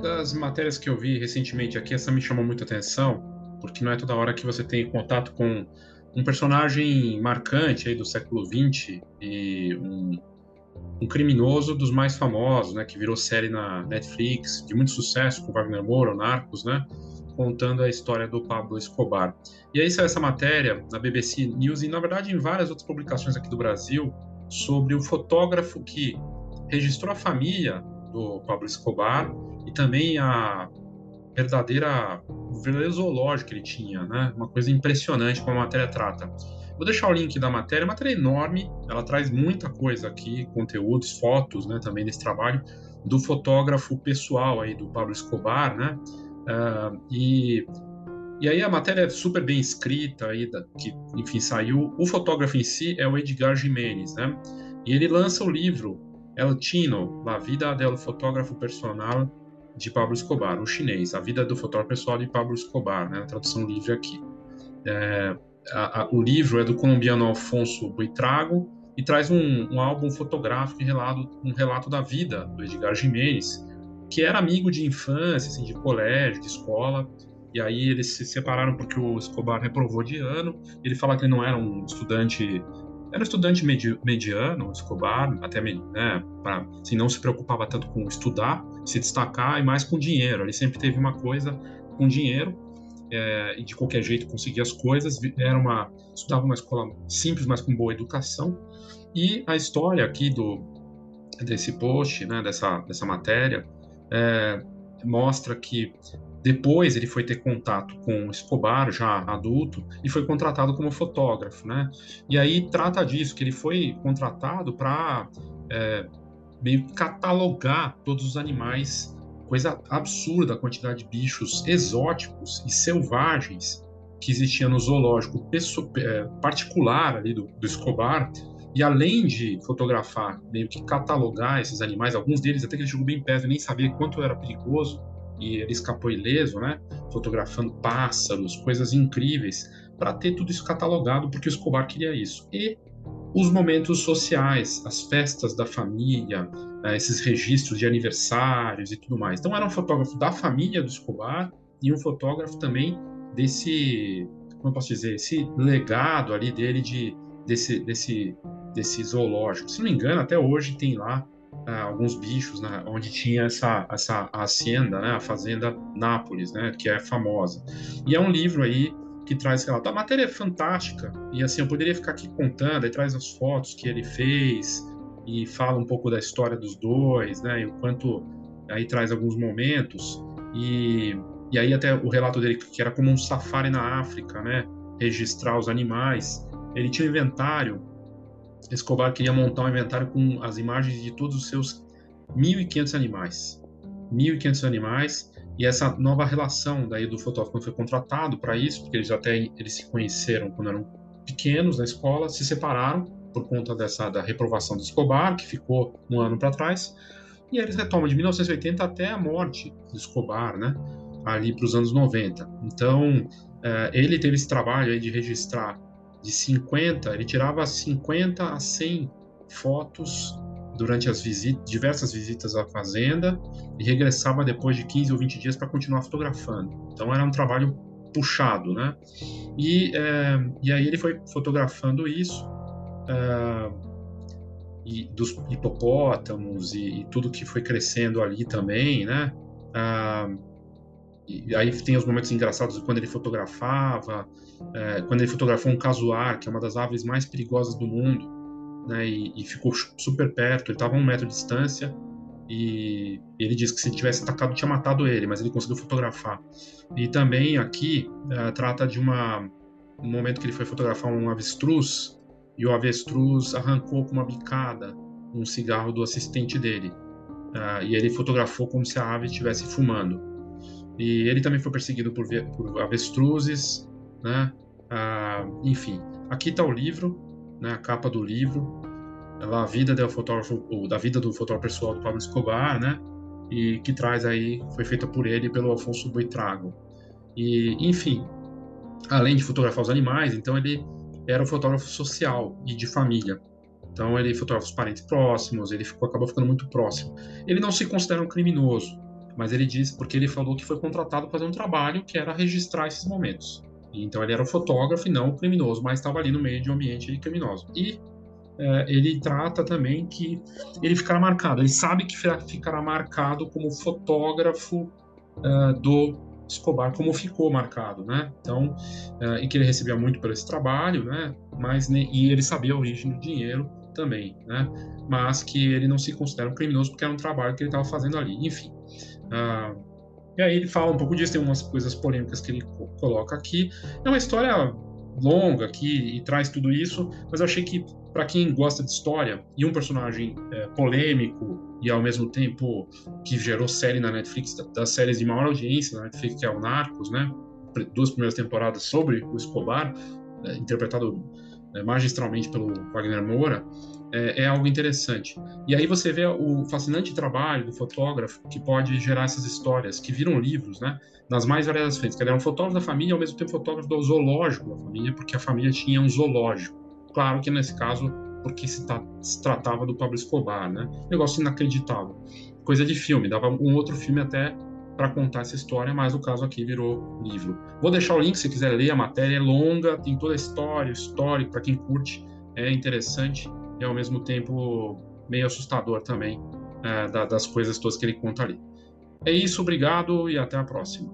das matérias que eu vi recentemente aqui, essa me chamou muita atenção, porque não é toda hora que você tem contato com um personagem marcante aí do século XX e um, um criminoso dos mais famosos, né, que virou série na Netflix, de muito sucesso com Wagner Moura, Narcos, né, contando a história do Pablo Escobar. E aí saiu essa matéria na BBC News e, na verdade, em várias outras publicações aqui do Brasil sobre o fotógrafo que registrou a família do Pablo Escobar e também a verdadeira o verdadeiro zoológico que ele tinha, né? Uma coisa impressionante como a matéria trata. Vou deixar o link da matéria, a matéria é enorme, ela traz muita coisa aqui, conteúdos, fotos, né, também desse trabalho do fotógrafo pessoal aí do Pablo Escobar, né? Uh, e e aí a matéria é super bem escrita aí, da, que enfim saiu. O fotógrafo em si é o Edgar Jimenez, né? E ele lança o livro El Tino, La Vida del Fotógrafo Personal de Pablo Escobar, o chinês, A Vida do Fotógrafo Pessoal de Pablo Escobar, né? A tradução livre aqui. É, a, a, o livro é do colombiano Alfonso Buitrago e traz um, um álbum fotográfico e relato, um relato da vida do Edgar Jimenez, que era amigo de infância, assim, de colégio, de escola, e aí eles se separaram porque o Escobar reprovou de ano. Ele fala que ele não era um estudante era um estudante medi mediano, Escobar, até né, pra, assim, não se preocupava tanto com estudar, se destacar e mais com dinheiro. Ele sempre teve uma coisa com dinheiro é, e de qualquer jeito conseguia as coisas. Era uma estudava uma escola simples, mas com boa educação. E a história aqui do desse post, né, dessa dessa matéria, é, mostra que depois ele foi ter contato com Escobar, já adulto, e foi contratado como fotógrafo, né? E aí trata disso, que ele foi contratado para é, meio catalogar todos os animais, coisa absurda a quantidade de bichos exóticos e selvagens que existia no zoológico é, particular ali do, do Escobar, e além de fotografar, meio que catalogar esses animais, alguns deles até que ele chegou bem perto nem sabia quanto era perigoso, e ele escapou ileso, né? Fotografando pássaros, coisas incríveis, para ter tudo isso catalogado, porque o Escobar queria isso. E os momentos sociais, as festas da família, né, esses registros de aniversários e tudo mais. Então era um fotógrafo da família do Escobar e um fotógrafo também desse, como eu posso dizer, esse legado ali dele de desse desse desse zoológico. Se não me engano, até hoje tem lá uh, alguns bichos, né, onde tinha essa, essa hacienda, né, a fazenda Nápoles, né, que é famosa. E é um livro aí que traz relato. A matéria é fantástica e assim eu poderia ficar aqui contando, aí traz as fotos que ele fez e fala um pouco da história dos dois, né, e o quanto aí traz alguns momentos e e aí até o relato dele que era como um safari na África, né, registrar os animais. Ele tinha um inventário Escobar queria montar um inventário com as imagens de todos os seus 1.500 animais. 1.500 animais e essa nova relação daí do fotógrafo quando foi contratado para isso, porque eles até eles se conheceram quando eram pequenos na escola, se separaram por conta dessa da reprovação do Escobar, que ficou um ano para trás, e eles retomam de 1980 até a morte do Escobar, né? Ali para os anos 90. Então, é, ele teve esse trabalho aí de registrar de 50, ele tirava 50 a 100 fotos durante as visitas, diversas visitas à fazenda e regressava depois de 15 ou 20 dias para continuar fotografando. Então era um trabalho puxado, né? E, é, e aí ele foi fotografando isso é, e dos hipopótamos e, e, tudo que foi crescendo ali também, né? É, e aí tem os momentos engraçados quando ele fotografava, é, quando ele fotografou um casuar, que é uma das aves mais perigosas do mundo, né, e, e ficou super perto, ele estava a um metro de distância, e ele disse que se tivesse atacado tinha matado ele, mas ele conseguiu fotografar. E também aqui é, trata de uma, um momento que ele foi fotografar um avestruz, e o avestruz arrancou com uma bicada um cigarro do assistente dele. Uh, e ele fotografou como se a ave estivesse fumando. E ele também foi perseguido por, por avestruzes, né? Ah, enfim, aqui está o livro, né? A capa do livro, ela, a vida do fotógrafo, da vida do fotógrafo pessoal do Pablo Escobar, né? E que traz aí, foi feita por ele pelo Alfonso Boitrago. E, enfim, além de fotografar os animais, então ele era um fotógrafo social e de família. Então ele fotografava os parentes próximos, ele ficou, acabou ficando muito próximo. Ele não se considera um criminoso, Mas ele diz, porque ele falou que foi contratado para fazer um trabalho que era registrar esses momentos. Então ele era o fotógrafo e não o criminoso, mas estava ali no meio de um ambiente criminoso. E é, ele trata também que ele ficará marcado, ele sabe que ficará marcado como fotógrafo é, do Escobar, como ficou marcado, né? Então, é, e que ele recebia muito por esse trabalho, né? Mas e ele sabia a origem do dinheiro também, né? Mas que ele não se considera um criminoso porque era um trabalho que ele estava fazendo ali. Enfim, uh, e aí ele fala um pouco disso, tem umas coisas polêmicas que ele coloca aqui. É uma história longa aqui e traz tudo isso, mas eu achei que para quem gosta de história e um personagem é, polêmico e ao mesmo tempo que gerou série na Netflix, das séries de maior audiência na Netflix, que é o Narcos, né? Duas primeiras temporadas sobre o Escobar, é, interpretado é, magistralmente pelo Wagner Moura, é, é, algo interessante. E aí você vê o fascinante trabalho do fotógrafo que pode gerar essas histórias que viram livros, né? Nas mais variadas frentes. Ele era um fotógrafo da família ao mesmo tempo fotógrafo do zoológico da família, porque a família tinha um zoológico. Claro que nesse caso, porque se, ta, se tratava do Pablo Escobar, né? Negócio inacreditável. Coisa de filme, dava um outro filme até para contar essa história, mas o caso aqui virou livro. Vou deixar o link se quiser ler a matéria, é longa, tem toda a história, histórico, para quem curte, é interessante e ao mesmo tempo meio assustador também é, das coisas todas que ele conta ali. É isso, obrigado e até a próxima.